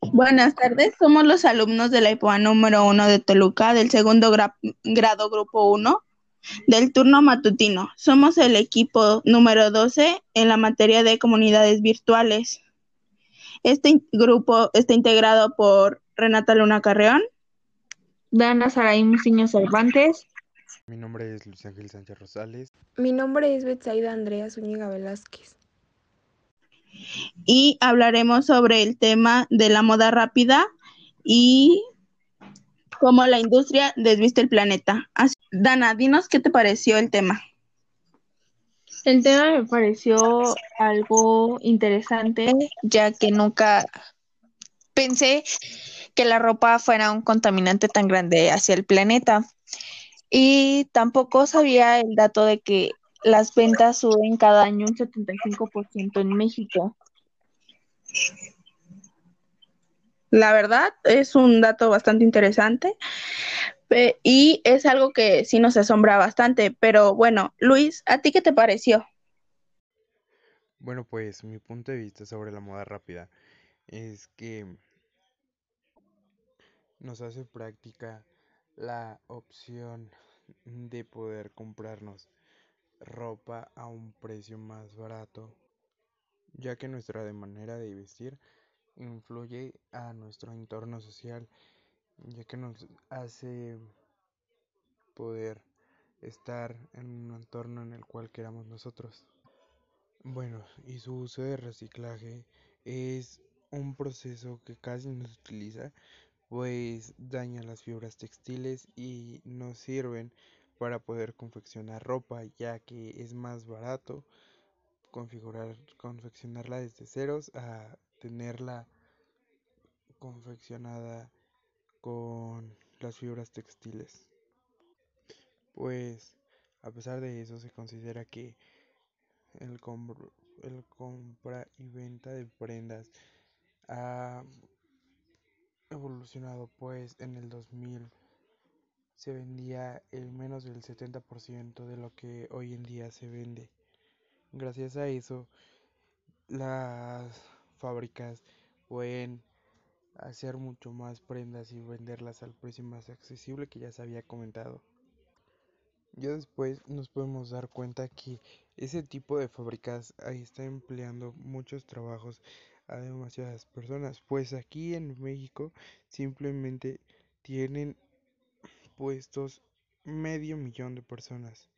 Buenas tardes, somos los alumnos de la IPOA número 1 de Toluca del segundo grado grupo 1 del turno matutino. Somos el equipo número 12 en la materia de comunidades virtuales. Este grupo está integrado por Renata Luna Carreón, Dana Saraí Musiño Cervantes. Mi nombre es Luis Ángel Sánchez Rosales. Mi nombre es Betsaida Andrea Zúñiga Velázquez. Y hablaremos sobre el tema de la moda rápida y cómo la industria desviste el planeta. Dana, dinos qué te pareció el tema. El tema me pareció algo interesante, ya que nunca pensé que la ropa fuera un contaminante tan grande hacia el planeta. Y tampoco sabía el dato de que las ventas suben cada año un 75% en México. La verdad es un dato bastante interesante y es algo que sí nos asombra bastante. Pero bueno, Luis, ¿a ti qué te pareció? Bueno, pues mi punto de vista sobre la moda rápida es que nos hace práctica la opción de poder comprarnos ropa a un precio más barato, ya que nuestra manera de vestir influye a nuestro entorno social, ya que nos hace poder estar en un entorno en el cual queramos nosotros. Bueno, y su uso de reciclaje es un proceso que casi no se utiliza, pues daña las fibras textiles y no sirven para poder confeccionar ropa, ya que es más barato configurar, confeccionarla desde ceros a tenerla confeccionada con las fibras textiles. Pues a pesar de eso se considera que el, el compra y venta de prendas ha evolucionado pues en el 2000 se vendía el menos del 70% de lo que hoy en día se vende. Gracias a eso, las fábricas pueden hacer mucho más prendas y venderlas al precio más accesible que ya se había comentado. Ya después nos podemos dar cuenta que ese tipo de fábricas ahí está empleando muchos trabajos a demasiadas personas, pues aquí en México simplemente tienen puestos medio millón de personas.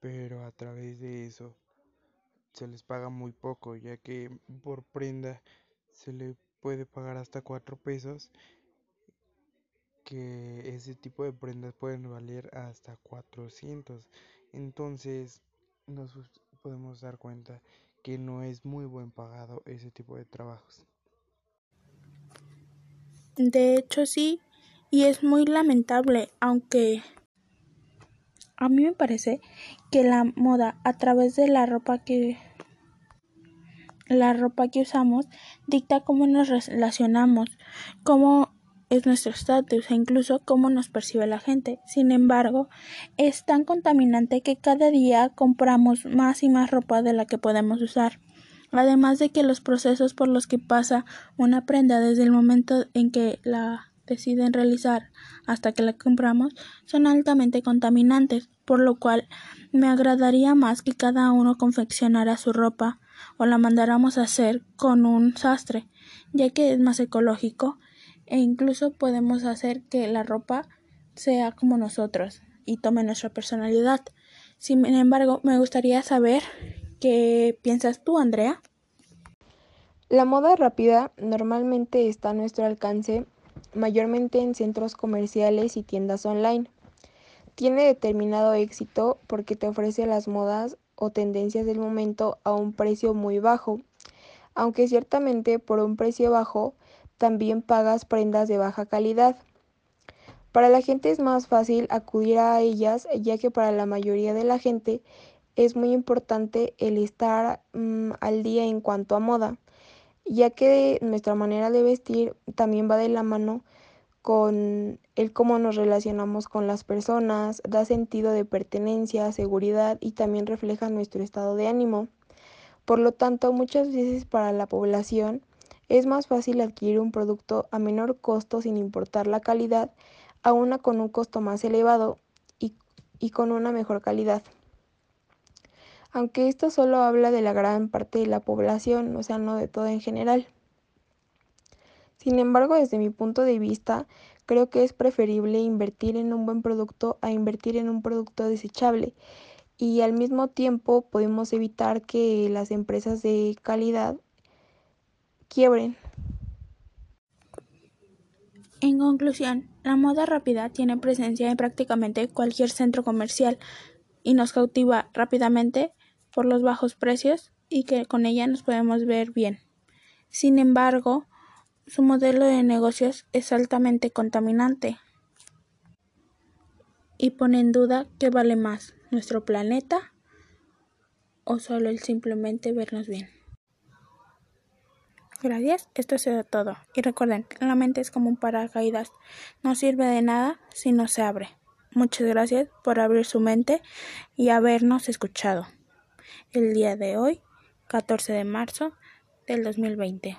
Pero a través de eso se les paga muy poco, ya que por prenda se le puede pagar hasta 4 pesos, que ese tipo de prendas pueden valer hasta 400. Entonces nos podemos dar cuenta que no es muy buen pagado ese tipo de trabajos. De hecho sí, y es muy lamentable, aunque a mí me parece que la moda a través de la ropa que la ropa que usamos dicta cómo nos relacionamos, cómo es nuestro estatus e incluso cómo nos percibe la gente. Sin embargo, es tan contaminante que cada día compramos más y más ropa de la que podemos usar. Además de que los procesos por los que pasa una prenda desde el momento en que la deciden realizar hasta que la compramos son altamente contaminantes, por lo cual me agradaría más que cada uno confeccionara su ropa o la mandáramos a hacer con un sastre, ya que es más ecológico e incluso podemos hacer que la ropa sea como nosotros y tome nuestra personalidad. Sin embargo, me gustaría saber qué piensas tú, Andrea. La moda rápida normalmente está a nuestro alcance mayormente en centros comerciales y tiendas online. Tiene determinado éxito porque te ofrece las modas o tendencias del momento a un precio muy bajo, aunque ciertamente por un precio bajo también pagas prendas de baja calidad. Para la gente es más fácil acudir a ellas ya que para la mayoría de la gente es muy importante el estar mm, al día en cuanto a moda ya que nuestra manera de vestir también va de la mano con el cómo nos relacionamos con las personas, da sentido de pertenencia, seguridad y también refleja nuestro estado de ánimo. Por lo tanto, muchas veces para la población Es más fácil adquirir un producto a menor costo sin importar la calidad a una con un costo más elevado y, y con una mejor calidad. Aunque esto solo habla de la gran parte de la población, o sea, no de todo en general. Sin embargo, desde mi punto de vista, creo que es preferible invertir en un buen producto a invertir en un producto desechable. Y al mismo tiempo podemos evitar que las empresas de calidad quiebren. En conclusión, la moda rápida tiene presencia en prácticamente cualquier centro comercial y nos cautiva rápidamente por los bajos precios y que con ella nos podemos ver bien. Sin embargo, su modelo de negocios es altamente contaminante y pone en duda qué vale más, nuestro planeta o solo el simplemente vernos bien. Gracias, esto sido todo. Y recuerden, la mente es como un paracaídas, no sirve de nada si no se abre. Muchas gracias por abrir su mente y habernos escuchado el día de hoy, 14 de marzo del 2020.